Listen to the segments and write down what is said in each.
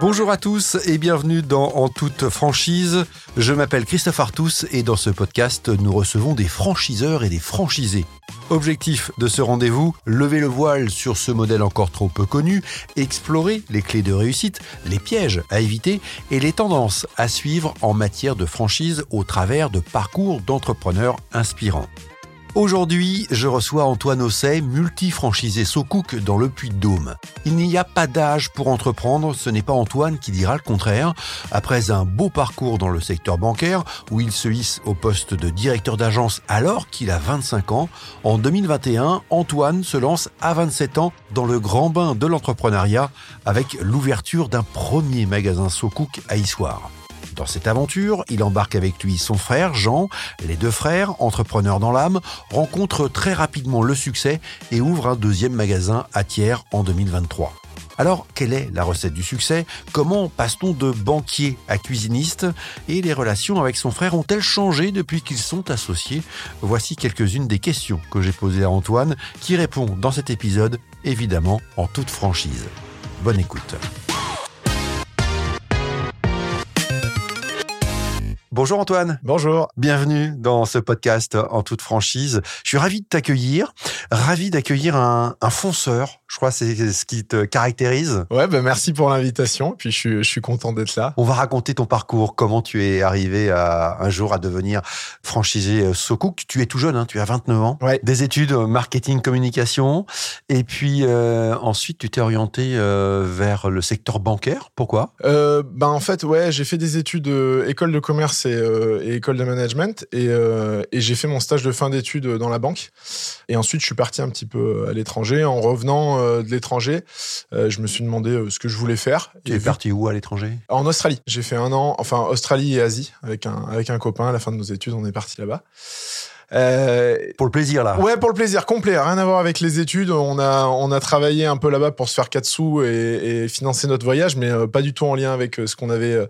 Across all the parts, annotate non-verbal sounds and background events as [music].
Bonjour à tous et bienvenue dans En toute franchise. Je m'appelle Christophe Artus et dans ce podcast, nous recevons des franchiseurs et des franchisés. Objectif de ce rendez-vous, lever le voile sur ce modèle encore trop peu connu, explorer les clés de réussite, les pièges à éviter et les tendances à suivre en matière de franchise au travers de parcours d'entrepreneurs inspirants. Aujourd'hui, je reçois Antoine Osset, multi-franchisé SoCook dans le Puy-de-Dôme. Il n'y a pas d'âge pour entreprendre, ce n'est pas Antoine qui dira le contraire. Après un beau parcours dans le secteur bancaire, où il se hisse au poste de directeur d'agence alors qu'il a 25 ans, en 2021, Antoine se lance à 27 ans dans le grand bain de l'entrepreneuriat avec l'ouverture d'un premier magasin SoCook à Issoire. Dans cette aventure, il embarque avec lui son frère Jean. Les deux frères, entrepreneurs dans l'âme, rencontrent très rapidement le succès et ouvrent un deuxième magasin à Thiers en 2023. Alors, quelle est la recette du succès? Comment passe-t-on de banquier à cuisiniste? Et les relations avec son frère ont-elles changé depuis qu'ils sont associés? Voici quelques-unes des questions que j'ai posées à Antoine, qui répond dans cet épisode, évidemment, en toute franchise. Bonne écoute. Bonjour Antoine. Bonjour. Bienvenue dans ce podcast en toute franchise. Je suis ravi de t'accueillir, ravi d'accueillir un, un, fonceur. Je crois que c'est ce qui te caractérise. Ouais, ben merci pour l'invitation. Puis je suis, je suis content d'être là. On va raconter ton parcours, comment tu es arrivé à, un jour à devenir franchisé SoCook. Tu es tout jeune, hein, tu as 29 ans. Ouais. Des études marketing communication. Et puis euh, ensuite, tu t'es orienté euh, vers le secteur bancaire. Pourquoi? Euh, Ben en fait, ouais, j'ai fait des études école de commerce et, euh, et, école de management. Et, euh, et j'ai fait mon stage de fin d'études dans la banque. Et ensuite, je suis parti un petit peu à l'étranger. En revenant euh, de l'étranger, je me suis demandé ce que je voulais faire. Tu es parti où à l'étranger? En Australie. J'ai fait un an, enfin Australie et Asie, avec un, avec un copain. À la fin de nos études, on est parti là-bas. Euh, pour le plaisir là. Ouais, pour le plaisir complet, rien à voir avec les études. On a on a travaillé un peu là-bas pour se faire quatre sous et, et financer notre voyage, mais euh, pas du tout en lien avec euh, ce qu'on avait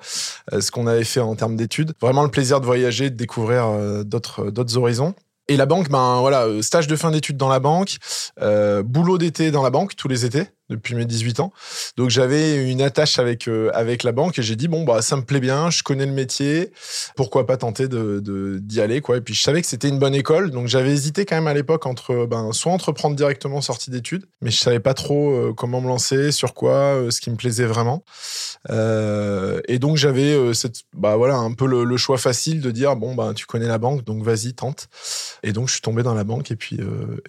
ce qu'on avait fait en termes d'études. Vraiment le plaisir de voyager, de découvrir d'autres d'autres horizons. Et la banque, ben voilà, stage de fin d'études dans la banque, boulot d'été dans la banque tous les étés depuis mes 18 ans. Donc j'avais une attache avec euh, avec la banque et j'ai dit bon bah ça me plaît bien, je connais le métier, pourquoi pas tenter de d'y aller quoi. Et puis je savais que c'était une bonne école, donc j'avais hésité quand même à l'époque entre ben soit entreprendre directement sortie d'études, mais je savais pas trop euh, comment me lancer, sur quoi, euh, ce qui me plaisait vraiment. Et donc j'avais bah voilà un peu le, le, choix facile de dire bon bah tu connais la banque, donc vas-y tente. Et donc je suis tombé dans la banque et puis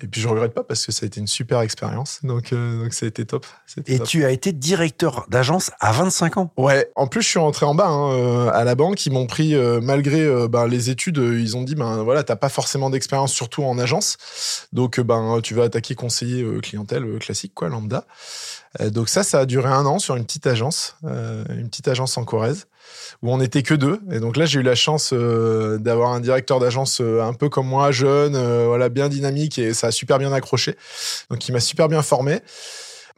et puis je regrette pas parce que ça a été une super expérience. Donc donc ça a été top. Et top. tu as été directeur d'agence à 25 ans. Ouais. En plus, je suis rentré en bas hein, euh, à la banque. Ils m'ont pris euh, malgré euh, ben, les études. ils ont dit ben voilà, t'as pas forcément d'expérience, surtout en agence. Donc ben tu vas attaquer conseiller clientèle classique quoi, lambda. donc ça, ça a duré un an sur une petite agence, une petite agence en Corrèze où on n'était que deux. Et donc là, j'ai eu la chance euh, d'avoir un directeur d'agence euh, un peu comme moi, jeune, euh, voilà, bien dynamique et ça a super bien accroché. Donc il m'a super bien formé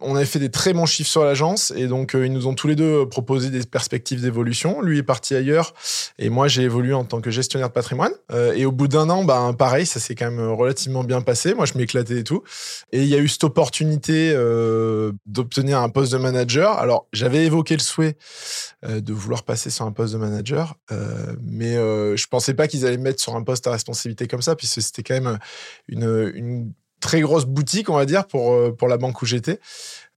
on avait fait des très bons chiffres sur l'agence et donc euh, ils nous ont tous les deux proposé des perspectives d'évolution. Lui est parti ailleurs et moi j'ai évolué en tant que gestionnaire de patrimoine. Euh, et au bout d'un an, ben pareil, ça s'est quand même relativement bien passé. Moi je m'éclatais et tout. Et il y a eu cette opportunité euh, d'obtenir un poste de manager. Alors j'avais évoqué le souhait euh, de vouloir passer sur un poste de manager, euh, mais je pensais pas qu'ils allaient me mettre sur un poste à responsabilité comme ça, puisque c'était quand même une très grosse boutique, on va dire, pour, pour la banque où j'étais.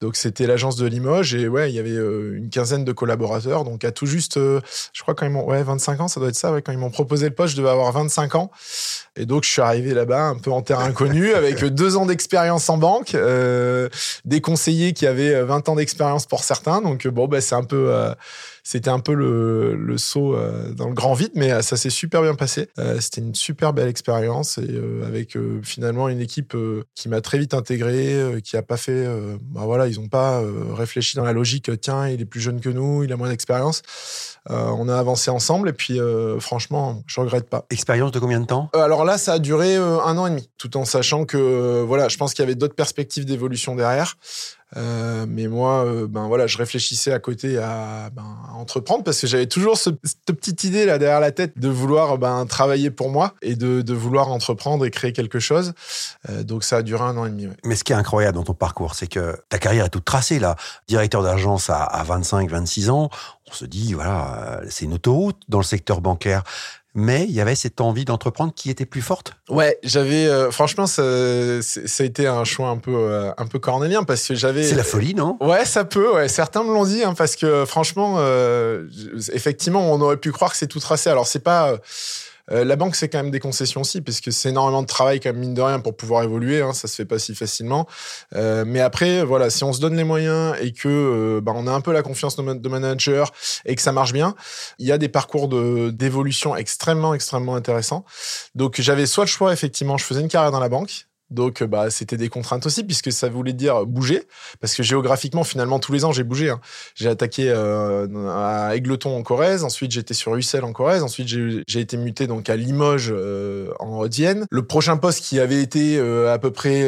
Donc c'était l'agence de Limoges et ouais, il y avait euh, une quinzaine de collaborateurs. Donc à tout juste, euh, je crois quand ils m'ont, ouais, 25 ans, ça doit être ça. Ouais, quand ils m'ont proposé le poste, je devais avoir 25 ans. Et donc je suis arrivé là-bas un peu en terrain inconnu [laughs] avec deux ans d'expérience en banque, euh, des conseillers qui avaient 20 ans d'expérience pour certains. Donc bon, bah, c'est un peu euh, c'était un peu le, le saut euh, dans le grand vide, mais euh, ça s'est super bien passé. Euh, c'était une super belle expérience et avec finalement une équipe qui m'a très vite intégré, qui a pas fait, bah voilà, ils ont pas réfléchi dans la logique. Tiens, il est plus jeune que nous, il a moins d'expérience. on a avancé ensemble et puis franchement, je regrette pas. Expérience de combien de temps? Alors là, ça a duré un an et demi, tout en sachant que voilà, je pense qu'il y avait d'autres perspectives d'évolution derrière. Mais moi, ben voilà, je réfléchissais à côté à, ben, entreprendre parce que j'avais toujours cette petite idée là derrière la tête de vouloir ben, travailler pour moi et de, vouloir entreprendre et créer quelque chose. donc ça a duré un an et demi. Mais ce qui est incroyable dans ton parcours, c'est que ta carrière est toute tracée là. Directeur d'agence à, à 25, 26 ans, on se dit voilà, c'est une autoroute dans le secteur bancaire mais il y avait cette envie d'entreprendre qui était plus forte. Ouais, j'avais euh, franchement ça, ça, a été un choix un peu euh, un peu cornélien parce que j'avais. C'est la folie, non? Ouais, ça peut. Ouais, certains me l'ont dit hein, parce que franchement, euh, effectivement, on aurait pu croire que c'est tout tracé. Alors c'est pas euh, la banque, c'est quand même des concessions aussi, parce que c'est énormément de travail, quand même, mine de rien, pour pouvoir évoluer. Hein, ça se fait pas si facilement. Euh, mais après, voilà, si on se donne les moyens et que euh, bah, on a un peu la confiance de manager et que ça marche bien, il y a des parcours d'évolution extrêmement, extrêmement intéressants. Donc, j'avais soit le choix, effectivement, je faisais une carrière dans la banque, donc, bah, c'était des contraintes aussi, puisque ça voulait dire bouger. Parce que géographiquement, finalement, tous les ans, j'ai bougé. Hein. J'ai attaqué euh, à Aigleton en Corrèze. Ensuite, j'étais sur Ussel en Corrèze. Ensuite, j'ai été muté donc à Limoges euh, en Haute-Vienne. Le prochain poste qui avait été euh, à peu près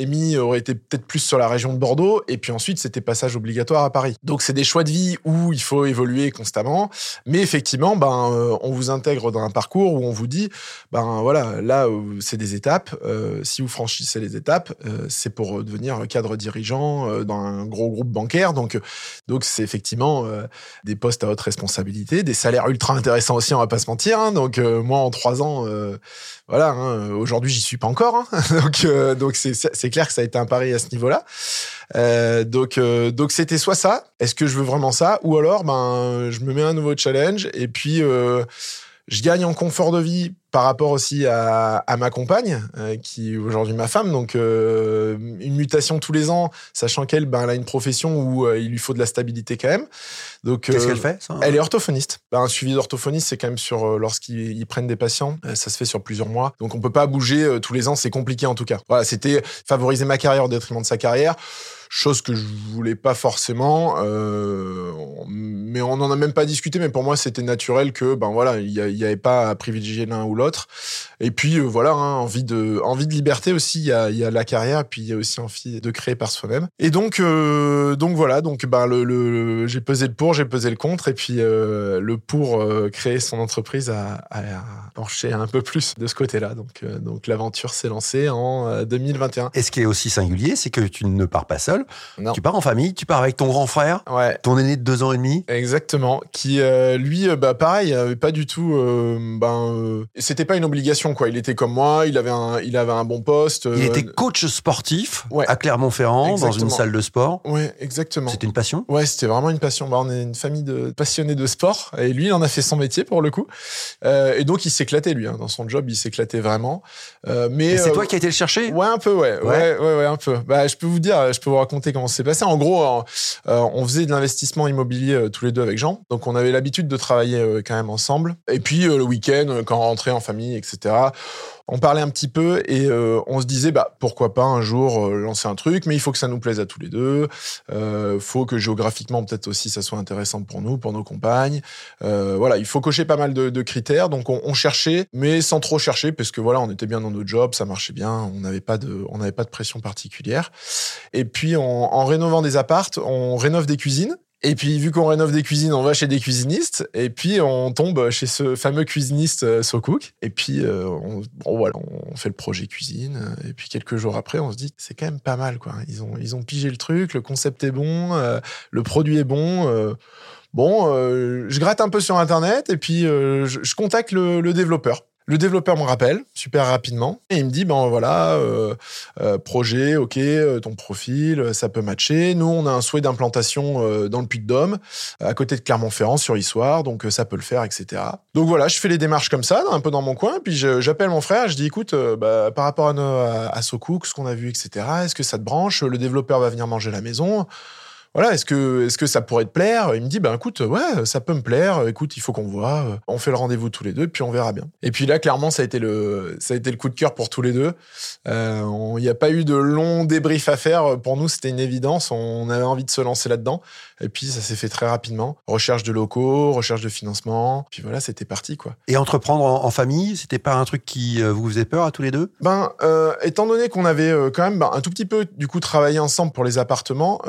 émis aurait été peut-être plus sur la région de Bordeaux. Et puis ensuite, c'était passage obligatoire à Paris. Donc, c'est des choix de vie où il faut évoluer constamment. Mais effectivement, ben, on vous intègre dans un parcours où on vous dit, ben voilà, là, c'est des étapes si vous franchissez les étapes, euh, c'est pour euh, devenir cadre dirigeant euh, dans un gros groupe bancaire. Donc, donc c'est effectivement des postes à haute responsabilité, des salaires ultra intéressants aussi, on va pas se mentir. Hein. Donc, moi, en trois ans, voilà, hein, aujourd'hui, j'y suis pas encore. Hein. [laughs] donc, donc c'est clair que ça a été un pari à ce niveau-là. donc, donc c'était soit ça. Est-ce que je veux vraiment ça, ou alors, ben, je me mets un nouveau challenge et puis je gagne en confort de vie par rapport aussi à, ma compagne, euh, qui est aujourd'hui ma femme. Donc, euh, une mutation tous les ans, sachant qu'elle, ben, elle a une profession où euh, il lui faut de la stabilité quand même. Donc, qu'est-ce qu'elle fait Elle est orthophoniste. Ben, un suivi d'orthophoniste, c'est quand même sur lorsqu'ils prennent des patients, ça se fait sur plusieurs mois. Donc, on peut pas bouger tous les ans, c'est compliqué en tout cas. Voilà, c'était favoriser ma carrière au détriment de sa carrière chose que je voulais pas forcément. Euh, mais on n'en a même pas discuté. Mais pour moi, c'était naturel que ben voilà, il y, avait pas à privilégier l'un ou l'autre. Et puis euh, voilà, hein, envie de envie de liberté aussi. Il y a, y a la carrière, puis il y a aussi envie de créer par soi-même. Et donc euh, donc voilà, donc ben le, le j'ai pesé le pour, j'ai pesé le contre, et puis euh, le pour euh, créer son entreprise a, a, penché un peu plus de ce côté-là. Donc donc l'aventure s'est lancée en 2021. Et ce qui est aussi singulier, c'est que tu ne pars pas seul tu pars en famille, tu pars avec ton grand frère, ton aîné de deux ans et demi. Exactement. Qui, euh, lui, euh, bah, pareil, pas du tout. Euh, ben, c'était pas une obligation, quoi. Il était comme moi, il avait un, il avait un bon poste. Il était coach sportif à Clermont-Ferrand, dans une salle de sport. Ouais, exactement. C'était une passion Ouais, c'était vraiment une passion. Bah, on est une famille de passionnés de sport. Et lui, il en a fait son métier, pour le coup. et donc, il s'éclatait, lui. Hein. Dans son job, il s'éclatait vraiment. mais c'est toi qui as été le chercher? Ouais, un peu, ouais. Ouais, ouais, ouais, un peu. Bah, je peux vous dire, je peux vous raconter comment c'est passé. En gros, euh, on faisait de l'investissement immobilier euh, tous les deux avec Jean. Donc, on avait l'habitude de travailler euh, quand même ensemble. Et puis, le week-end, quand on rentrait en famille, etc., on parlait un petit peu et euh, on se disait bah pourquoi pas un jour euh, lancer un truc, mais il faut que ça nous plaise à tous les deux. Euh, faut que géographiquement peut-être aussi ça soit intéressant pour nous, pour nos compagnes. Euh, voilà, il faut cocher pas mal de, critères. Donc on, cherchait, mais sans trop chercher, parce que voilà, on était bien dans notre job, ça marchait bien, on n'avait pas de, on n'avait pas de pression particulière. Et puis en, en rénovant des appartes, on rénove des cuisines et puis, vu qu'on rénove des cuisines, on va chez des cuisinistes. Et puis, on tombe chez ce fameux cuisiniste euh, SoCook. Et puis, euh, on, bon, voilà, on fait le projet cuisine. Et puis, quelques jours après, on se dit, c'est quand même pas mal, quoi. Ils ont, ils ont pigé le truc, le concept est bon, euh, le produit est bon. bon, je gratte un peu sur Internet et puis je, contacte le développeur. Le développeur me rappelle super rapidement et il me dit ben voilà euh, euh, projet ok euh, ton profil ça peut matcher. Nous on a un souhait d'implantation dans le Puy-de-Dôme à côté de Clermont-Ferrand sur Issoire donc ça peut le faire etc donc voilà je fais les démarches comme ça un peu dans mon coin puis j'appelle mon frère je dis écoute bah, par rapport à, ce qu'on a vu etc est-ce que ça te branche? Le développeur va venir manger la maison voilà, est-ce que, est-ce que ça pourrait te plaire? Il me dit, ben écoute, ouais, ça peut me plaire. Écoute, il faut qu'on voit. On fait le rendez-vous tous les deux, puis on verra bien. Et puis là, clairement, ça a été le, ça a été le coup de cœur pour tous les deux. Euh, il n'y a pas eu de long débrief à faire. Pour nous, c'était une évidence. On avait envie de se lancer là-dedans. Et puis, ça s'est fait très rapidement. Recherche de locaux, recherche de financement. Puis voilà, c'était parti, quoi. Et entreprendre en, famille, c'était pas un truc qui euh, vous faisait peur à tous les deux? Ben, euh, étant donné qu'on avait quand même ben, un tout petit peu, du coup, travaillé ensemble pour les appartements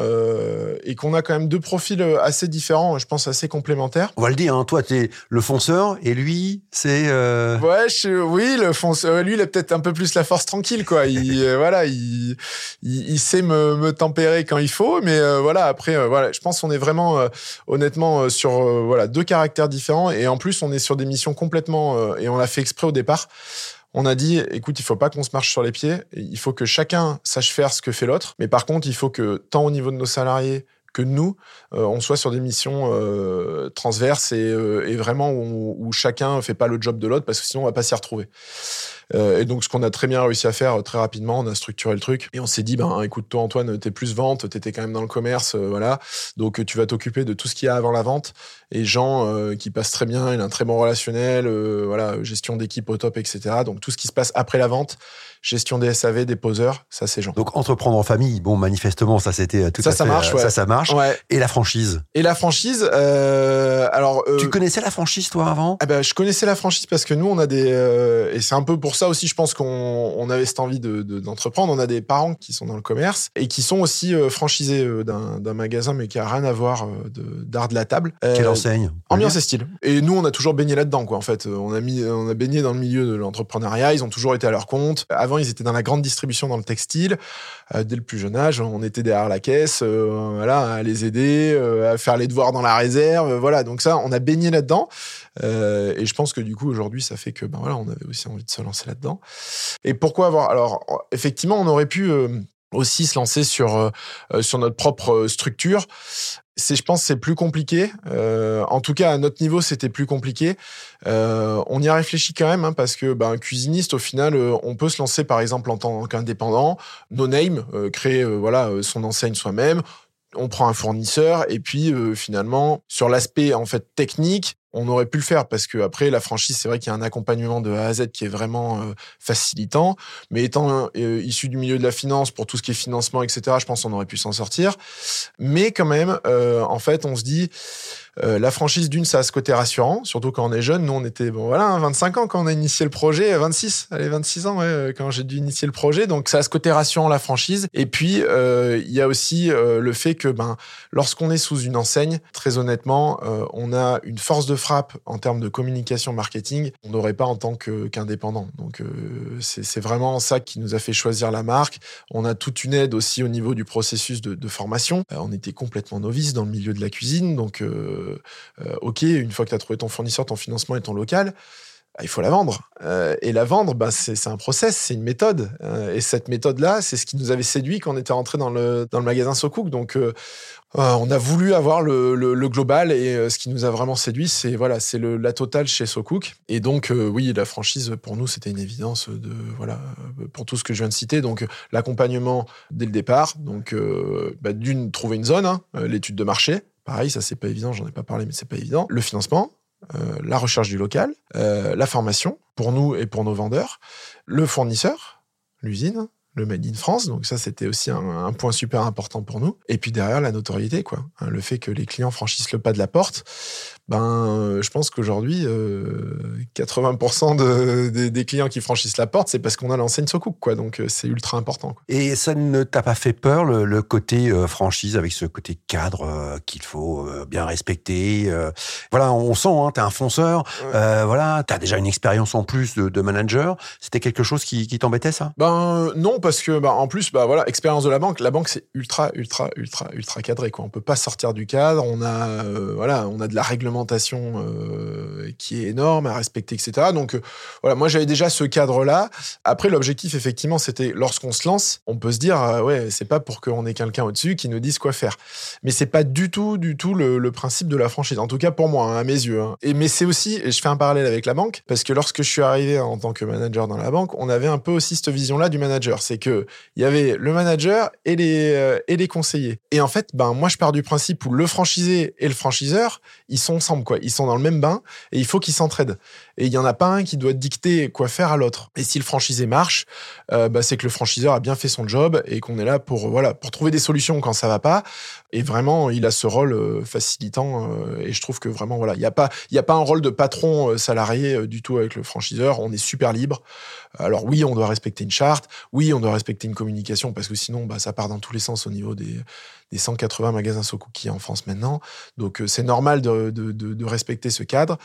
et qu'on a quand même deux profils assez différents, je pense assez complémentaires. On va le dire, hein, toi, tu es le fonceur et lui, c'est. Ouais, oui, le fonceur. Lui, il a peut-être un peu plus la force tranquille, quoi. Il, [laughs] voilà, il, il, sait me, me, tempérer quand il faut, mais voilà, après, voilà, je pense on est vraiment, euh, honnêtement, euh, sur euh, voilà deux caractères différents. Et en plus, on est sur des missions complètement, et on l'a fait exprès au départ. On a dit, écoute, il faut pas qu'on se marche sur les pieds. Il faut que chacun sache faire ce que fait l'autre. Mais par contre, il faut que tant au niveau de nos salariés que nous, on soit sur des missions transverses et, vraiment où, où, chacun fait pas le job de l'autre parce que sinon on va pas s'y retrouver. Euh, et donc, ce qu'on a très bien réussi à faire euh, très rapidement, on a structuré le truc et on s'est dit, ben, écoute, toi, Antoine, t'es plus vente, t'étais quand même dans le commerce, euh, voilà. Donc, tu vas t'occuper de tout ce qu'il y a avant la vente. Et Jean, qui passe très bien, il a un très bon relationnel, voilà, gestion d'équipe au top, etc. Donc, tout ce qui se passe après la vente, gestion des SAV, des poseurs, ça c'est Jean. Donc entreprendre en famille, bon manifestement ça c'était tout ça, à ça marche, ça ça marche. Ouais. Et la franchise? Et la franchise, euh, alors tu connaissais la franchise toi avant? Ah ben, je connaissais la franchise parce que nous on a des et c'est un peu pour ça aussi je pense qu'on on avait cette envie de, d'entreprendre. on a des parents qui sont dans le commerce et qui sont aussi euh, franchisés euh, d'un, magasin, mais qui a rien à voir euh, d'art de la table. Quelle enseigne Ambiance et style. Et nous, on a toujours baigné là-dedans, quoi. En fait, on a mis, on a baigné dans le milieu de l'entrepreneuriat. Ils ont toujours été à leur compte. Avant, ils étaient dans la grande distribution dans le textile. dès le plus jeune âge, on était derrière la caisse, voilà, à les aider, à faire les devoirs dans la réserve, voilà. Donc ça, on a baigné là-dedans. Et je pense que du coup, aujourd'hui, ça fait que, ben voilà, on avait aussi envie de se lancer là-dedans. Et pourquoi avoir Alors, effectivement, on aurait pu euh, aussi se lancer sur euh, euh, sur notre propre structure. C'est, je pense, c'est plus compliqué. en tout cas, à notre niveau, c'était plus compliqué. on y a réfléchi quand même, hein, parce que ben, cuisiniste, au final, on peut se lancer, par exemple, en tant qu'indépendant, no name, créer voilà son enseigne soi-même. On prend un fournisseur et puis finalement, sur l'aspect en fait technique, on aurait pu le faire parce que après la franchise, c'est vrai qu'il y a un accompagnement de A à Z qui est vraiment euh, facilitant. Mais étant euh, issu du milieu de la finance, pour tout ce qui est financement, etc., je pense qu'on aurait pu s'en sortir. Mais quand même, euh, en fait, on se dit, euh, la franchise d'une, ça a ce côté rassurant, surtout quand on est jeune. Nous, on était, bon, voilà, 25 hein, ans quand on a initié le projet, 26, allez, 26 ans, ouais, quand j'ai dû initier le projet. Donc, ça a ce côté rassurant, la franchise. Et puis, euh, il y a aussi euh, le fait que, ben, lorsqu'on est sous une enseigne, très honnêtement, on a une force de frappe en termes de communication marketing, on n'aurait pas en tant qu'indépendant. Donc, c'est vraiment ça qui nous a fait choisir la marque. On a toute une aide aussi au niveau du processus de, formation. on était complètement novice dans le milieu de la cuisine, donc euh, euh, ok, une fois que tu as trouvé ton fournisseur, ton financement et ton local, bah, il faut la vendre. Euh, et la vendre, bah, c'est un process, c'est une méthode. et cette méthode-là, c'est ce qui nous avait séduit quand on était rentré dans le, magasin SoCook. Donc, on a voulu avoir le, le, global et ce qui nous a vraiment séduit, c'est voilà, c'est la totale chez SoCook. Et donc, oui, la franchise, pour nous, c'était une évidence de, voilà, pour tout ce que je viens de citer. Donc, l'accompagnement dès le départ. Donc, bah, d'une, trouver une zone, hein, l'étude de marché. Pareil, ça c'est pas évident, j'en ai pas parlé, mais c'est pas évident. Le financement, euh, la recherche du local, euh, la formation pour nous et pour nos vendeurs, le fournisseur, l'usine, le Made in France. Donc ça, c'était aussi un, point super important pour nous. Et puis derrière, la notoriété, quoi. Hein, le fait que les clients franchissent le pas de la porte. Ben, euh, je pense qu'aujourd'hui, 80% euh, des clients qui franchissent la porte, c'est parce qu'on a l'enseigne SoCook, quoi. Donc euh, c'est ultra important. Et ça ne t'a pas fait peur le, côté franchise avec ce côté cadre qu'il faut bien respecter. voilà, on sent, hein, t'es un fonceur. voilà, t'as déjà une expérience en plus de, manager. C'était quelque chose qui, qui t'embêtait, ça? Ben non, parce que bah, en plus, bah voilà, expérience de la banque. La banque c'est ultra, ultra, ultra, ultra cadré. Quoi. On peut pas sortir du cadre. On a, euh, voilà, on a de la réglementation réglementation qui est énorme à respecter, Donc voilà, moi j'avais déjà ce cadre-là. Après, l'objectif, effectivement, c'était lorsqu'on se lance, on peut se dire, ouais, c'est pas pour qu'on ait quelqu'un au-dessus qui nous dise quoi faire. Mais c'est pas du tout, du tout le, principe de la franchise. En tout cas pour moi, hein, à mes yeux. Hein. Et mais c'est aussi, et je fais un parallèle avec la banque, parce que lorsque je suis arrivé en tant que manager dans la banque, on avait un peu aussi cette vision-là du manager. C'est que il y avait le manager et les euh, et les conseillers. Et en fait, ben moi je pars du principe où le franchisé et le franchiseur, ils sont ensemble quoi. Ils sont dans le même bain et il faut qu'ils s'entraident. Et il y en a pas un qui doit dicter quoi faire à l'autre. Et si le franchisé marche, euh, bah, c'est que le franchiseur a bien fait son job et qu'on est là pour trouver des solutions quand ça va pas. Et vraiment, il a ce rôle euh, facilitant. et je trouve que vraiment il y a pas a pas un rôle de patron salarié du tout avec le franchiseur. On est super libre. Alors oui, on doit respecter une charte. Oui, on doit respecter une communication parce que sinon, bah, ça part dans tous les sens au niveau des, des 180 magasins Sokuki en France maintenant. Donc c'est normal de, de, de, respecter ce cadre.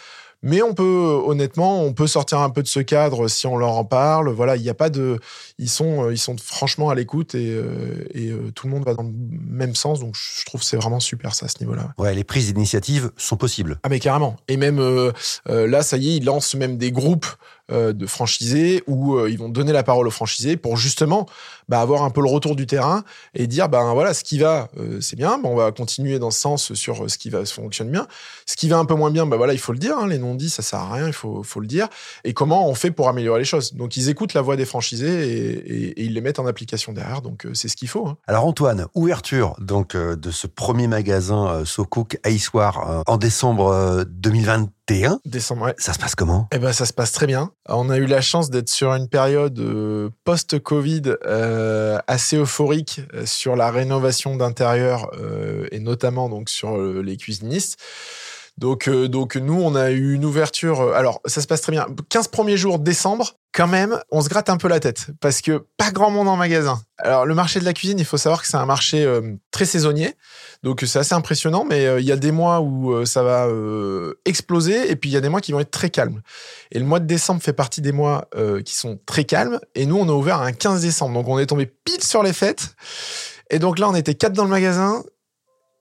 Mais on peut, honnêtement, on peut sortir un peu de ce cadre si on leur en parle. Voilà, il n'y a pas de, ils sont, ils sont franchement à l'écoute et, euh, et euh, tout le monde va dans le même sens. Donc, je trouve que c'est vraiment super ça à ce niveau-là. Ouais, les prises d'initiative sont possibles. Ah mais carrément. Et même euh, là, ça y est, ils lancent même des groupes de franchisés où ils vont donner la parole aux franchisés pour justement bah, avoir un peu le retour du terrain et dire ben voilà ce qui va c'est bien, on va continuer dans ce sens sur ce qui va fonctionne bien. Ce qui va un peu moins bien, bah voilà il faut le dire. Hein, les non dit ça sert à rien, il faut, faut le dire. Et comment on fait pour améliorer les choses? Donc ils écoutent la voix des franchisés et, ils les mettent en application derrière. Donc euh, c'est ce qu'il faut. Hein. Alors Antoine, ouverture donc euh, de ce premier magasin euh, SoCook à en décembre 2021. Décembre, ouais. Ça se passe comment? Eh ben, ça se passe très bien. On a eu la chance d'être sur une période post-Covid assez euphorique sur la rénovation d'intérieur et notamment donc sur les cuisinistes. Donc, euh, donc nous, on a eu une ouverture. Euh, alors, ça se passe très bien. 15 premiers jours décembre, quand même, on se gratte un peu la tête parce que pas grand monde en magasin. Alors, le marché de la cuisine, il faut savoir que c'est un marché euh, très saisonnier. Donc, c'est assez impressionnant, mais il y a des mois où ça va exploser et puis il y a des mois qui vont être très calmes. Et le mois de décembre fait partie des mois qui sont très calmes. Et nous, on a ouvert un 15 décembre. Donc, on est tombé pile sur les fêtes. Et donc là, on était quatre dans le magasin.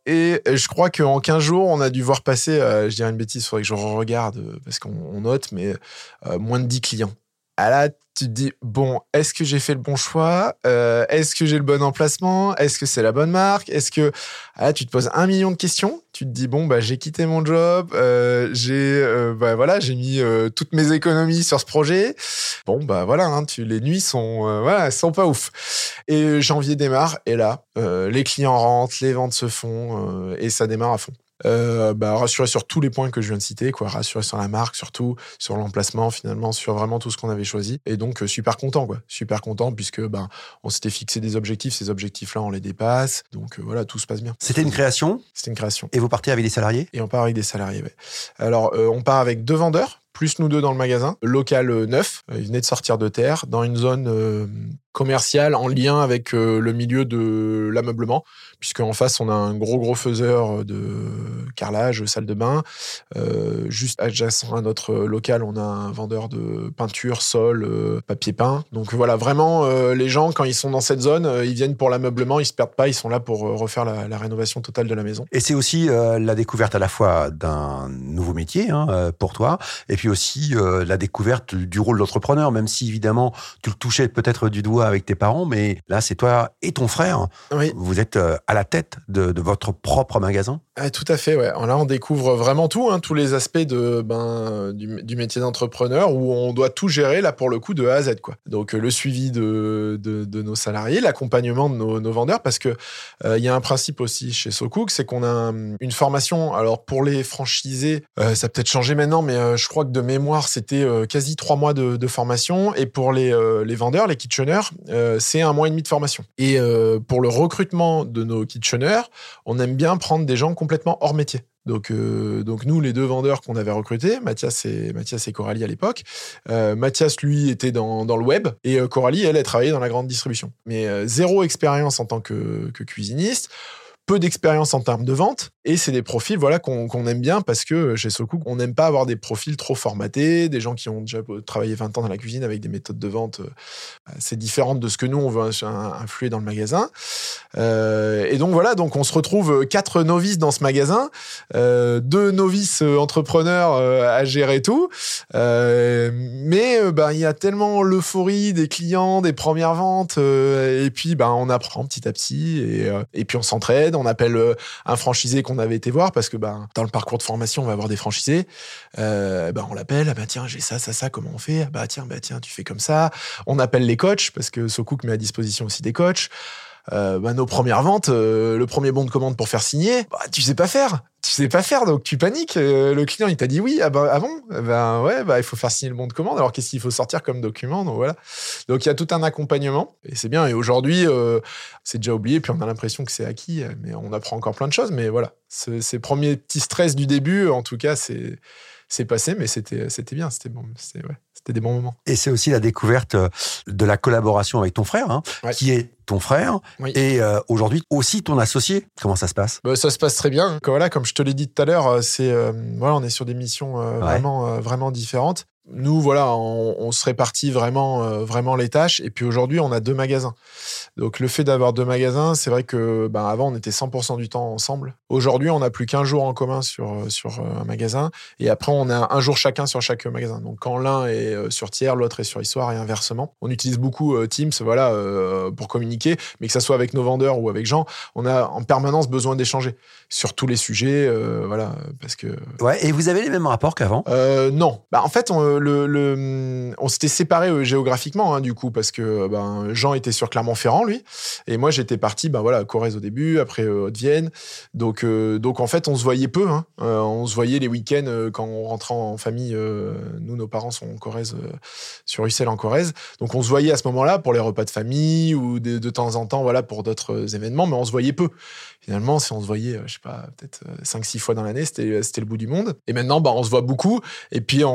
Et je crois qu'en 15 jours, on a dû voir passer, euh, je dirais une bêtise, il faudrait que je regarde euh, parce qu'on note, mais euh, moins de 10 clients. Ah là, tu te dis, bon, est-ce que j'ai fait le bon choix? Euh, Est-ce que j'ai le bon emplacement? Est-ce que c'est la bonne marque? Est-ce que... Ah là, tu te poses un million de questions. Tu te dis, bon, bah, j'ai quitté mon job, euh, j'ai euh, bah, voilà, j'ai mis toutes mes économies sur ce projet. Bon, bah voilà, hein, tu, les nuits sont, voilà, sont pas ouf. Et janvier démarre, et là, les clients rentrent, les ventes se font, et ça démarre à fond. Euh, bah, rassurer sur tous les points que je viens de citer, quoi. Rassurer sur la marque, surtout sur l'emplacement, finalement, sur vraiment tout ce qu'on avait choisi. Et donc, euh, super content, quoi. Super content puisque, ben, on s'était fixé des objectifs. Ces objectifs-là, on les dépasse. Donc, euh, voilà, tout se passe bien. C'était une création? C'était une création. Et vous partez avec des salariés? Et on part avec des salariés, ouais. Alors, on part avec deux vendeurs plus nous deux dans le magasin. Local neuf, il venait de sortir de terre, dans une zone commerciale en lien avec le milieu de l'ameublement puisque en face on a un gros gros faiseur de carrelage, salle de bain. Euh, juste adjacent à notre local, on a un vendeur de peinture, sol, euh, papier peint. Donc voilà, vraiment euh, les gens quand ils sont dans cette zone, ils viennent pour l'ameublement, ils se perdent pas, ils sont là pour refaire la, rénovation totale de la maison. Et c'est aussi la découverte à la fois d'un nouveau métier hein, pour toi, et puis aussi la découverte du rôle d'entrepreneur, même si évidemment tu le touchais peut-être du doigt avec tes parents, mais là c'est toi et ton frère. Oui. Vous êtes à la tête de, votre propre magasin ah, Tout à fait, ouais. Là, on découvre vraiment tout, hein, tous les aspects de, ben, du, métier d'entrepreneur où on doit tout gérer, là, pour le coup, de A à Z. Quoi. Donc, euh, le suivi de, de, nos salariés, l'accompagnement de nos, vendeurs, parce que euh, y a un principe aussi chez SoCook, c'est qu'on a une formation, alors pour les franchisés, euh, ça peut-être changé maintenant, mais je crois que de mémoire, c'était quasi trois mois de, formation, et pour les, les vendeurs, les kitcheners, c'est un mois et demi de formation. Et pour le recrutement de nos kitcheners, on aime bien prendre des gens complètement hors métier. Donc, euh, donc nous, les deux vendeurs qu'on avait recrutés, Mathias et, Mathias et Coralie à l'époque, euh, Mathias, lui, était dans, dans le web et euh, Coralie, elle, elle travaillait dans la grande distribution. Mais zéro expérience en tant que, que cuisiniste peu d'expérience en termes de vente. Et c'est des profils voilà qu'on aime bien parce que chez Socook, on n'aime pas avoir des profils trop formatés, des gens qui ont déjà travaillé 20 ans dans la cuisine avec des méthodes de vente c'est différentes de ce que nous, on veut influer dans le magasin. Euh, et donc voilà, donc on se retrouve quatre novices dans ce magasin, euh, deux novices entrepreneurs à gérer tout. mais ben, il y a tellement l'euphorie des clients, des premières ventes, et puis ben, on apprend petit à petit, et, et puis on s'entraide, on appelle un franchisé qu'on avait été voir parce que ben, dans le parcours de formation, on va avoir des franchisés. Euh, ben, on l'appelle, ah ben, tiens, j'ai ça, ça, ça, comment on fait? Bah tiens, bah tiens, tu fais comme ça. On appelle les coachs parce que Socook met à disposition aussi des coachs. Euh, bah, nos premières ventes, euh, le premier bon de commande pour faire signer, bah, tu sais pas faire. Tu sais pas faire, donc tu paniques. Euh, le client, il t'a dit oui. Ah, bah, ah bon? Ben ouais, bah, il faut faire signer le bon de commande. Alors qu'est-ce qu'il faut sortir comme document? Donc voilà. Donc il y a tout un accompagnement et c'est bien. Et aujourd'hui, c'est déjà oublié. Puis on a l'impression que c'est acquis, mais on apprend encore plein de choses. Mais voilà, ces premiers petits stress du début, en tout cas, c'est c'est passé, mais c'était c'était bien, c'était bon, c'était ouais, c'était des bons moments. Et c'est aussi la découverte euh, de la collaboration avec ton frère, hein, qui est ton frère et euh, aujourd'hui aussi ton associé. Comment ça se passe? Bah, Ça se passe très bien. Voilà, comme je te l'ai dit tout à l'heure, euh, c'est voilà, on est sur des missions vraiment vraiment différentes nous, voilà, on, se répartit vraiment, euh, vraiment les tâches. Et puis aujourd'hui, on a deux magasins. Donc le fait d'avoir deux magasins, c'est vrai que ben, avant, on était 100% du temps ensemble. Aujourd'hui, on n'a plus qu'un jour en commun sur, euh, sur euh, un magasin. Et après, on a un jour chacun sur chaque magasin. Donc quand l'un est sur tiers, l'autre est sur histoire et inversement. On utilise beaucoup Teams voilà, pour communiquer, mais que ça soit avec nos vendeurs ou avec Jean, on a en permanence besoin d'échanger sur tous les sujets. voilà, parce que... Ouais, et vous avez les mêmes rapports qu'avant? Non. Bah, en fait, on, on s'était séparés euh, géographiquement, hein, du coup, parce que ben, Jean était sur Clermont-Ferrand, lui, et moi j'étais parti, ben voilà, à Corrèze au début, après euh, Haute-Vienne. Donc, euh, donc en fait, on se voyait peu. Hein. on se voyait les week-ends quand on rentrait en famille. nous, nos parents sont en Corrèze, sur Ussel en Corrèze. Donc on se voyait à ce moment-là pour les repas de famille ou de, de temps en temps, voilà, pour d'autres événements, mais on se voyait peu finalement, si on se voyait, je sais pas, peut-être 5-6 fois dans l'année, c'était, c'était le bout du monde. Et maintenant, bah, on se voit beaucoup. Et puis, on,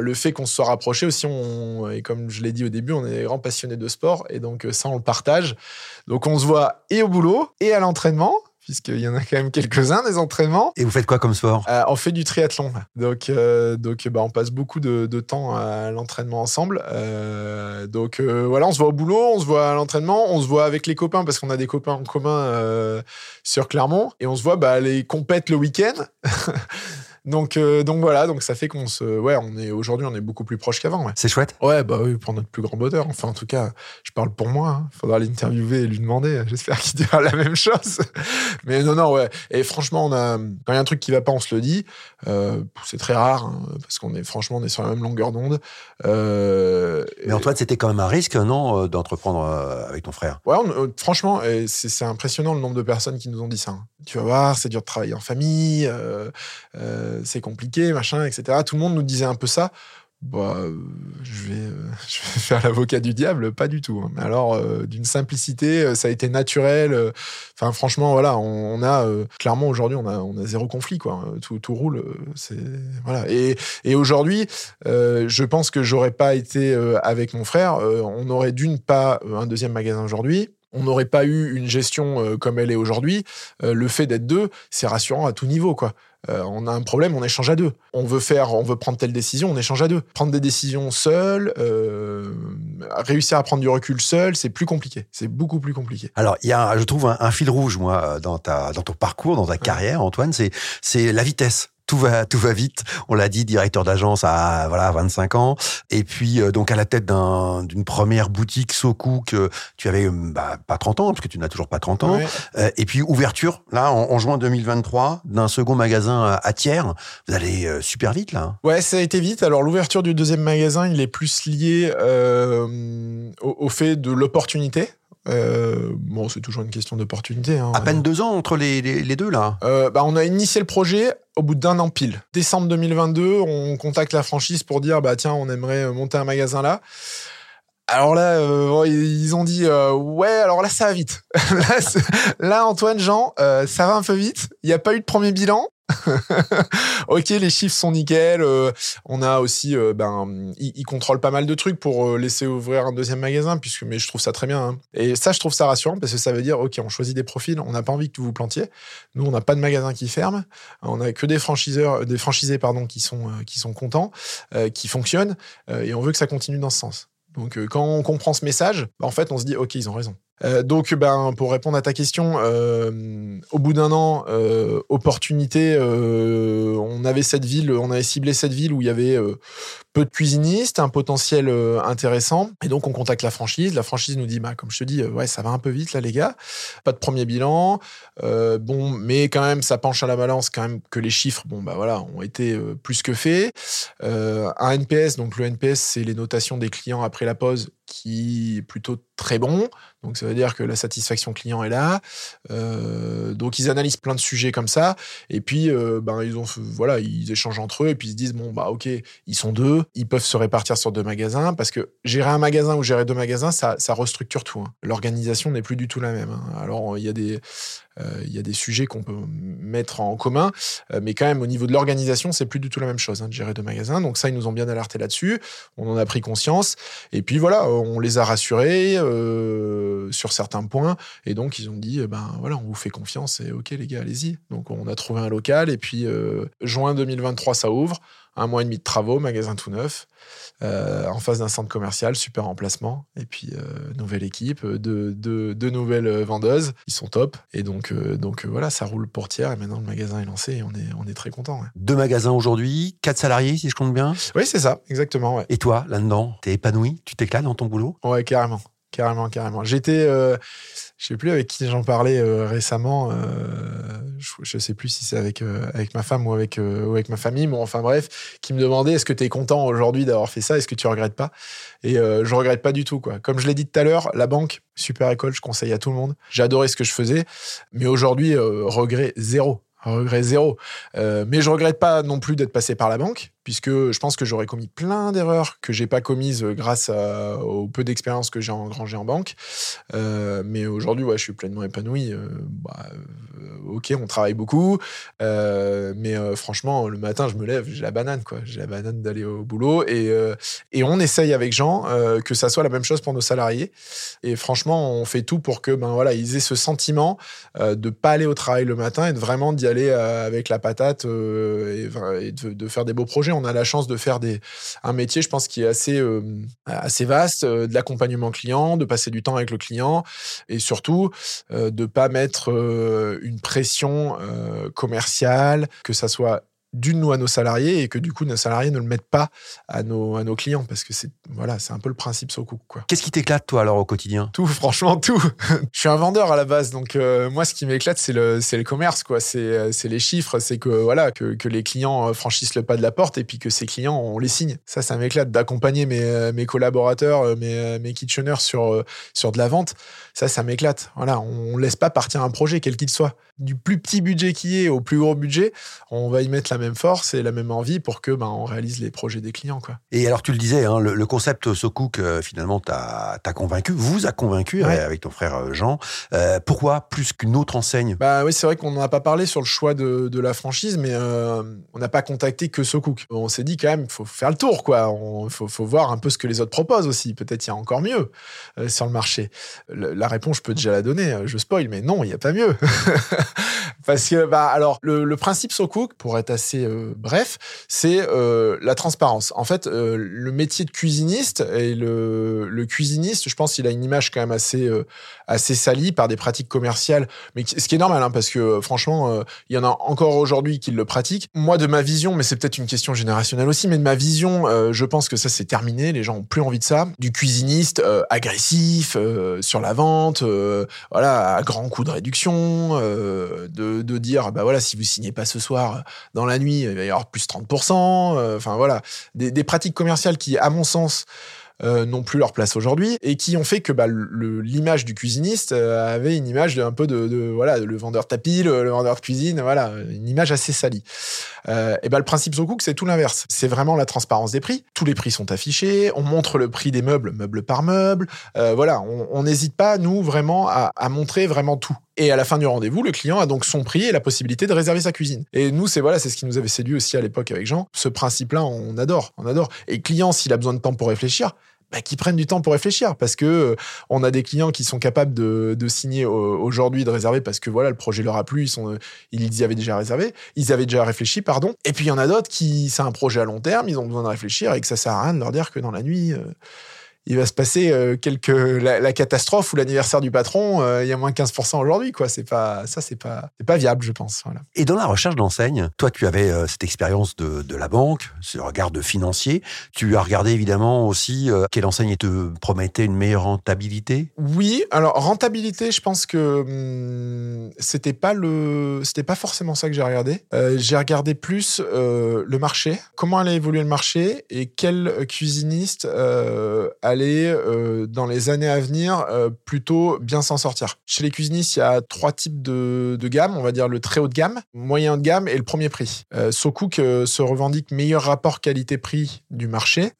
le fait qu'on se soit rapproché aussi, on, et comme je l'ai dit au début, on est grand passionnés de sport. Et donc, ça, on le partage. Donc, on se voit et au boulot et à l'entraînement puisqu'il y en a quand même quelques-uns des entraînements. Et vous faites quoi comme sport? Euh, On fait du triathlon. Donc, euh, donc bah, on passe beaucoup de, temps à l'entraînement ensemble. Euh, donc voilà, on se voit au boulot, on se voit à l'entraînement, on se voit avec les copains parce qu'on a des copains en commun sur Clermont et on se voit bah, les compètes le week-end. [laughs] Donc, euh, donc voilà, donc ça fait qu'on se, ouais, on est aujourd'hui, on est beaucoup plus proche qu'avant. Ouais. C'est chouette. Ouais, bah oui, pour notre plus grand bonheur. Enfin, en tout cas, je parle pour moi. Il hein. faudra l'interviewer et lui demander. J'espère qu'il dira la même chose. Mais non, non, ouais. Et franchement, on a, quand il y a un truc qui va pas, on se le dit. Euh, c'est très rare hein, parce qu'on est, franchement, on est sur la même longueur d'onde. Euh, Mais Antoine, c'était quand même un risque, non, d'entreprendre avec ton frère? Ouais, franchement, c'est impressionnant le nombre de personnes qui nous ont dit ça. Hein. Tu vas voir, c'est dur de travailler en famille. Euh, c'est compliqué, machin, etc. Tout le monde nous disait un peu ça. Bah, euh, je, vais, euh, [laughs] je vais faire l'avocat du diable, pas du tout. Hein. Mais alors, euh, d'une simplicité, ça a été naturel. Enfin, franchement, voilà, on, a clairement aujourd'hui, on a, zéro conflit, quoi. Tout, tout roule. Voilà. Et, et aujourd'hui, je pense que j'aurais pas été avec mon frère. on aurait d'une pas un deuxième magasin aujourd'hui on n'aurait pas eu une gestion comme elle est aujourd'hui. le fait d'être deux, c'est rassurant à tout niveau, quoi. Euh, on a un problème, on échange à deux. On veut faire, on veut prendre telle décision, on échange à deux. Prendre des décisions seul, euh, réussir à prendre du recul seul, c'est plus compliqué. C'est beaucoup plus compliqué. Alors, il y a, je trouve, un, fil rouge, moi, dans ta, dans ton parcours, dans ta carrière, Antoine, c'est, c'est la vitesse tout va tout va vite. On l'a dit, directeur d'agence à voilà 25 ans, et puis euh, donc à la tête d'une première boutique Socook, tu avais bah, pas 30 ans parce que tu n'as toujours pas 30 ans. Euh, et puis ouverture là en, juin 2023 d'un second magasin à, Thiers. Vous allez euh, super vite là. Hein. Ouais, ça a été vite. Alors l'ouverture du deuxième magasin, il est plus lié au, au fait de l'opportunité. Euh, bon, c'est toujours une question d'opportunité. Hein. À peine deux ans entre les, les, deux, là euh, bah, On a initié le projet au bout d'un an pile. Décembre 2022, on contacte la franchise pour dire bah tiens, on aimerait monter un magasin là. Alors là, euh, ils ont dit ouais, alors là ça va vite. [laughs] là, Antoine, Jean, ça va un peu vite. Il n'y a pas eu de premier bilan. [laughs] ok, les chiffres sont nickel. euh, on a aussi, euh, ben, ils, contrôlent pas mal de trucs pour euh, laisser ouvrir un deuxième magasin, puisque, mais je trouve ça très bien. hein. Et ça, je trouve ça rassurant parce que ça veut dire, ok, on choisit des profils, on n'a pas envie que vous vous plantiez. Nous, on n'a pas de magasin qui ferme, on a que des franchiseurs, des franchisés pardon, qui sont qui sont contents, qui fonctionnent, et on veut que ça continue dans ce sens. Donc, quand on comprend ce message, bah, en fait, on se dit, ok, ils ont raison. Euh, donc, ben, pour répondre à ta question, euh, au bout d'un an, euh, opportunité, on avait cette ville, on avait ciblé cette ville où il y avait peu de cuisinistes, un potentiel intéressant, et donc on contacte la franchise. La franchise nous dit, bah, comme je te dis, ça va un peu vite là, les gars. Pas de premier bilan, bon, mais quand même, ça penche à la balance quand même que les chiffres, bon, bah voilà, ont été plus que faits. Un NPS, donc le NPS, c'est les notations des clients après la pause, qui est plutôt très bon. Donc ça veut dire que la satisfaction client est là. Euh, donc ils analysent plein de sujets comme ça. Et puis euh, ben ils ont voilà ils échangent entre eux et puis ils se disent bon bah ok ils sont deux, ils peuvent se répartir sur deux magasins parce que gérer un magasin ou gérer deux magasins ça ça restructure tout. hein. L'organisation n'est plus du tout la même. hein. Alors il y a des euh, il y a des sujets qu'on peut mettre en commun, mais quand même au niveau de l'organisation c'est plus du tout la même chose hein, de gérer deux magasins. Donc ça ils nous ont bien alerté là-dessus. On en a pris conscience. Et puis voilà, on les a rassurés euh, sur certains points. Et donc, ils ont dit, eh ben voilà, on vous fait confiance et ok, les gars, allez-y. Donc, on a trouvé un local. Et puis, euh, juin 2023, ça ouvre. Un mois et demi de travaux, magasin tout neuf, euh, en face d'un centre commercial, super emplacement. Et puis, euh, nouvelle équipe, deux, deux, deux nouvelles vendeuses. Ils sont top. Et donc, euh, donc euh, voilà, ça roule pour tiers. Et maintenant, le magasin est lancé et on est, on est très content. Ouais, Deux magasins aujourd'hui, quatre salariés si je compte bien? Oui, c'est ça, exactement. Ouais. Et toi, là-dedans, t'es épanoui? Tu t'éclates dans ton boulot? Ouais, carrément. Carrément, carrément. J'étais, euh, je sais plus avec qui j'en parlais euh, récemment. euh, je, je sais plus si c'est avec euh, ma femme ou avec ma famille. Bon, enfin bref, qui me demandait est-ce que tu es content aujourd'hui d'avoir fait ça? Est-ce que tu regrettes pas? Et je regrette pas du tout quoi. Comme je l'ai dit tout à l'heure, la banque super école, je conseille à tout le monde. Adoré ce que je faisais, mais aujourd'hui regret zéro. Regret zéro. Mais je regrette pas non plus d'être passé par la banque, puisque je pense que j'aurais commis plein d'erreurs que j'ai pas commises euh, grâce au peu d'expérience que j'ai engrangé en banque. Euh, mais aujourd'hui, ouais, je suis pleinement épanoui. Euh, bah, ok, on travaille beaucoup, mais franchement, le matin, je me lève, j'ai la banane, quoi. J'ai la banane d'aller au boulot, et et on essaye avec Jean que ça soit la même chose pour nos salariés. Et franchement, on fait tout pour que ben voilà, ils aient ce sentiment de pas aller au travail le matin et de vraiment d'y aller avec la patate et, de faire des beaux projets. On a la chance de faire des un métier, je pense, qui est assez euh, assez vaste, euh, de l'accompagnement client, de passer du temps avec le client et surtout euh, de pas mettre euh, une pression commerciale, que ça soit d'une nous à nos salariés et que du coup nos salariés ne le mettent pas à nos, à nos clients parce que c'est voilà c'est un peu le principe Socook quoi. Qu'est-ce qui t'éclate, toi, alors, au quotidien? Tout, franchement, tout. [laughs] je suis un vendeur à la base, donc euh, moi, ce qui m'éclate, c'est le, c'est le commerce, quoi. C'est, euh, c'est les chiffres, c'est que voilà, que, que les clients euh, franchissent le pas de la porte et puis que ces clients, on les signe. Ça, ça m'éclate d'accompagner mes, mes collaborateurs, mes, mes kitcheners sur, sur de la vente. Ça, ça m'éclate. Voilà, on laisse pas partir un projet, quel qu'il soit. Du plus petit budget qui est au plus gros budget, on va y mettre la même force et la même envie pour que ben, on réalise les projets des clients, quoi. Et alors, tu le disais, hein, le, le concept SoCook, euh, finalement, t'as t'as convaincu, vous a convaincu Ouais. euh, avec ton frère euh, Jean. Euh, pourquoi plus qu'une autre enseigne? Bah oui, c'est vrai qu'on n'en a pas parlé sur le choix de, de la franchise, mais euh, on n'a pas contacté que SoCook. On s'est dit quand même, il faut faire le tour, quoi. Il faut, faut voir un peu ce que les autres proposent aussi. Peut-être il y a encore mieux sur le marché. Le- la réponse, je peux déjà la donner. euh, Je spoil, mais non, il n'y a pas mieux. [laughs] Parce que, bah, alors, le, le principe SoCook, pour être assez euh, bref, c'est euh, la transparence. En fait, euh, le métier de cuisiniste et le, cuisiniste, je pense qu'il a une image quand même assez, assez salie par des pratiques commerciales mais ce qui est normal, hein, parce que franchement, il y en a encore aujourd'hui qui le pratiquent. Moi, de ma vision, mais c'est peut-être une question générationnelle aussi, mais de ma vision, je pense que ça c'est terminé. Les gens ont plus envie de ça. Du cuisiniste agressif sur la vente, voilà, à grands coups de réduction, de, dire bah voilà, si vous signez pas ce soir dans la nuit, il va y avoir plus 30%. euh, Enfin voilà, des, pratiques commerciales qui, à mon sens, euh, n'ont plus leur place aujourd'hui et qui ont fait que bah, l'image du cuisiniste euh, avait une image de, un peu de, voilà le vendeur tapis, le, le vendeur de cuisine, voilà une image assez salie. Et ben le principe SoCook c'est tout l'inverse. C'est vraiment la transparence des prix. Tous les prix sont affichés. On montre le prix des meubles, meuble par meuble. Voilà, on n'hésite pas nous vraiment à montrer vraiment tout. Et à la fin du rendez-vous, le client a donc son prix et la possibilité de réserver sa cuisine. Et nous, c'est voilà, c'est ce qui nous avait séduit aussi à l'époque avec Jean. Ce principe-là, on adore, on adore. Et client, s'il a besoin de temps pour réfléchir, bah, qui prennent du temps pour réfléchir parce que euh, on a des clients qui sont capables de, signer aujourd'hui, de réserver parce que voilà le projet leur a plu, ils sont, ils y avaient déjà réservé, ils avaient déjà réfléchi, pardon. Et puis il y en a d'autres qui c'est un projet à long terme, ils ont besoin de réfléchir et que ça sert à rien de leur dire que dans la nuit. Euh, il va se passer euh, quelques la, catastrophe ou l'anniversaire du patron, euh, il y a moins 15% aujourd'hui quoi, c'est pas ça c'est pas c'est pas viable je pense voilà. Et dans la recherche d'enseigne, toi tu avais euh, cette expérience de, de, la banque, ce regard de financier, tu as regardé évidemment aussi quelle enseigne te promettait une meilleure rentabilité? Oui, alors rentabilité, je pense que hum, c'était pas le c'était pas forcément ça que j'ai regardé. j'ai regardé plus le marché, comment allait évoluer le marché et quel cuisiniste allait aller, euh, dans les années à venir, euh, plutôt bien s'en sortir. Chez les cuisinistes, il y a trois types de, de gamme. On va dire le très haut de gamme, moyen de gamme et le premier prix. Euh, se revendique meilleur rapport qualité-prix du marché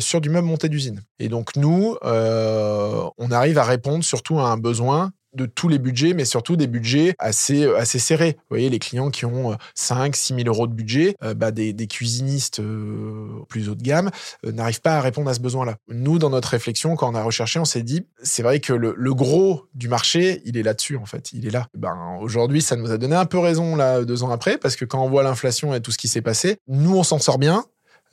sur du meuble monté d'usine. Et donc nous, on arrive à répondre surtout à un besoin de tous les budgets, mais surtout des budgets assez, euh, assez serrés. Vous voyez, les clients qui ont 5, 6 000 euros de budget, euh, bah, des, cuisinistes euh, plus haut de gamme n'arrivent pas à répondre à ce besoin-là. Nous, dans notre réflexion, quand on a recherché, on s'est dit, c'est vrai que le, gros du marché, il est là-dessus, en fait. Il est là. Ben, Aujourd'hui, ça nous a donné un peu raison, là, deux ans après, parce que quand on voit l'inflation et tout ce qui s'est passé, nous, on s'en sort bien.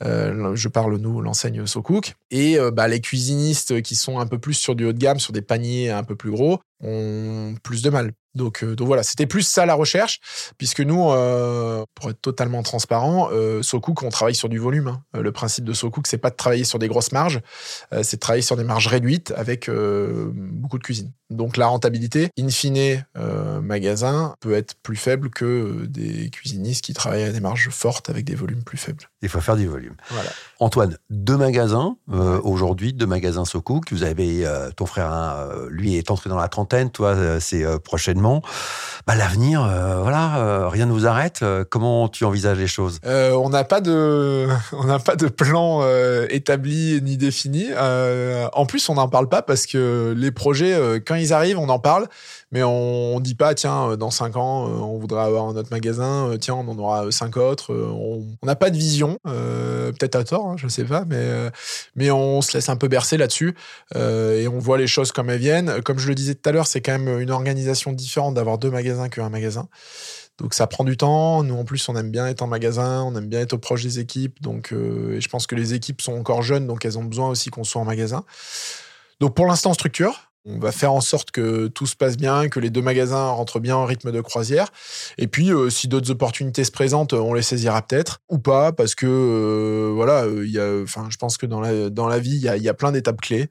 Je parle nous, l'enseigne SoCook. Et bah, les cuisinistes qui sont un peu plus sur du haut de gamme, sur des paniers un peu plus gros, ont plus de mal. Donc, euh, donc voilà, c'était plus ça la recherche, puisque nous, euh, pour être totalement transparent, euh, SoCook, on travaille sur du volume. Hein. Le principe de SoCook, c'est pas de travailler sur des grosses marges, c'est de travailler sur des marges réduites avec beaucoup de cuisine. Donc la rentabilité, in fine, magasin, peut être plus faible que des cuisinistes qui travaillent à des marges fortes avec des volumes plus faibles. Il faut faire du volume. Voilà. Antoine, deux magasins aujourd'hui, deux magasins SoCook. Vous avez ton frère, hein, lui est entré dans la trentaine, toi c'est prochainement bah, l'avenir, euh, voilà, euh, rien ne vous arrête. Euh, comment tu envisages les choses? On n'a pas de, [laughs] on n'a pas de plan établi ni défini. en plus, on n'en parle pas parce que les projets, quand ils arrivent, on en parle mais on, ne dit pas tiens euh, dans cinq ans euh, on voudra avoir notre magasin euh, tiens on en aura cinq autres on n'a pas de vision peut-être à tort hein, je sais pas mais on se laisse un peu bercer là-dessus et on voit les choses comme elles viennent comme je le disais tout à l'heure c'est quand même une organisation différente d'avoir deux magasins qu'un magasin donc ça prend du temps. Nous en plus on aime bien être en magasin, on aime bien être proche des équipes. Donc et je pense que les équipes sont encore jeunes, donc elles ont besoin aussi qu'on soit en magasin. Donc pour l'instant structure, on va faire en sorte que tout se passe bien, que les deux magasins rentrent bien en rythme de croisière. Et puis, euh, si d'autres opportunités se présentent, on les saisira peut-être ou pas, parce que euh, voilà, il y a, enfin, je pense que dans la vie, il y a, plein d'étapes clés.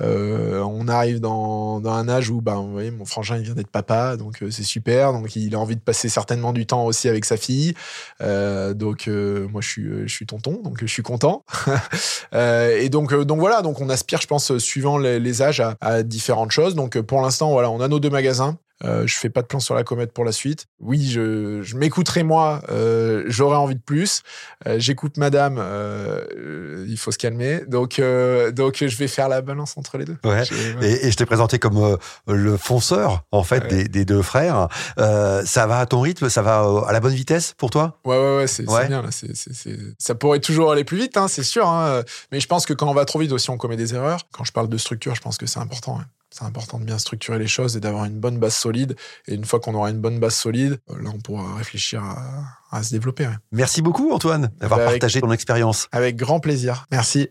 Euh, on arrive dans, dans, un âge où, ben, vous voyez, mon frangin il vient d'être papa, donc c'est super. Donc, il a envie de passer certainement du temps aussi avec sa fille. donc, moi, je suis je suis tonton, donc je suis content. [laughs] et donc donc voilà, donc on aspire, je pense, suivant les, âges, à, à différents de choses. Donc euh, pour l'instant, voilà, on a nos deux magasins. Euh, je fais pas de plan sur la comète pour la suite. Oui, je, je m'écouterai moi. Euh, J'aurais envie de plus. Euh, j'écoute Madame. Euh, il faut se calmer. Donc, donc je vais faire la balance entre les deux. Ouais. Et, et, je t'ai présenté comme le fonceur en fait des, des, deux frères. ça va à ton rythme, ça va à la bonne vitesse pour toi? Ouais, ouais, ouais, c'est bien là. Ça pourrait toujours aller plus vite, hein, c'est sûr. Hein. Mais je pense que quand on va trop vite aussi, on commet des erreurs. Quand je parle de structure, je pense que c'est important. C'est important de bien structurer les choses et d'avoir une bonne base solide. Et une fois qu'on aura une bonne base solide, euh, là, on pourra réfléchir à, se développer. Merci beaucoup, Antoine, d'avoir partagé ton expérience. Avec grand plaisir. Merci.